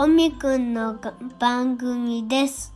おみくんの番組です。